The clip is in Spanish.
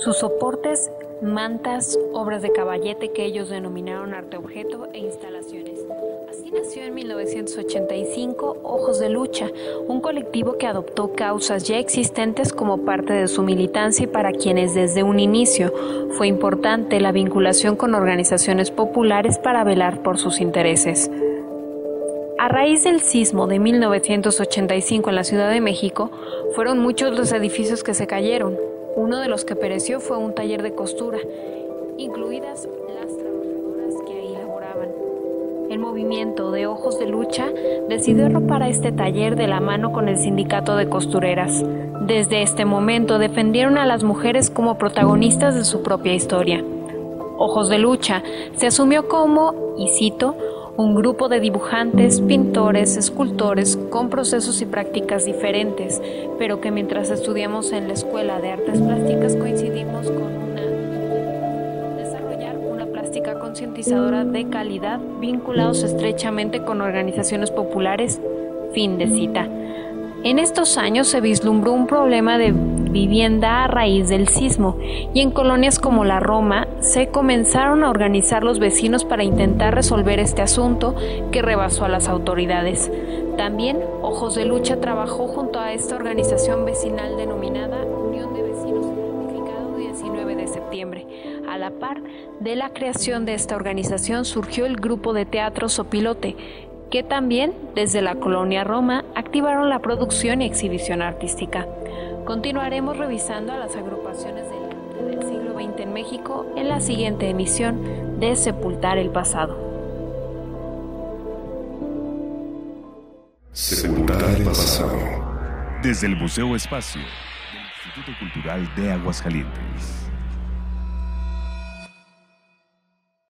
Sus soportes mantas, obras de caballete que ellos denominaron arte objeto e instalaciones. Así nació en 1985 Ojos de Lucha, un colectivo que adoptó causas ya existentes como parte de su militancia y para quienes desde un inicio fue importante la vinculación con organizaciones populares para velar por sus intereses. A raíz del sismo de 1985 en la Ciudad de México, fueron muchos los edificios que se cayeron, uno de los que pereció fue un taller de costura, incluidas las trabajadoras que ahí laboraban. El movimiento de Ojos de Lucha decidió arropar a este taller de la mano con el sindicato de costureras. Desde este momento defendieron a las mujeres como protagonistas de su propia historia. Ojos de Lucha se asumió como, y cito, un grupo de dibujantes, pintores, escultores con procesos y prácticas diferentes, pero que mientras estudiamos en la Escuela de Artes Plásticas coincidimos con una desarrollar una plástica concientizadora de calidad vinculados estrechamente con organizaciones populares. Fin de cita. En estos años se vislumbró un problema de vivienda a raíz del sismo y en colonias como la Roma se comenzaron a organizar los vecinos para intentar resolver este asunto que rebasó a las autoridades. También Ojos de Lucha trabajó junto a esta organización vecinal denominada Unión de Vecinos, significado 19 de septiembre. A la par de la creación de esta organización surgió el grupo de teatro Sopilote, que también desde la colonia Roma activaron la producción y exhibición artística. Continuaremos revisando a las agrupaciones del, siglo XX en México en la siguiente emisión de Sepultar el Pasado. Sepultar el pasado. Desde el Museo Espacio del Instituto Cultural de Aguascalientes.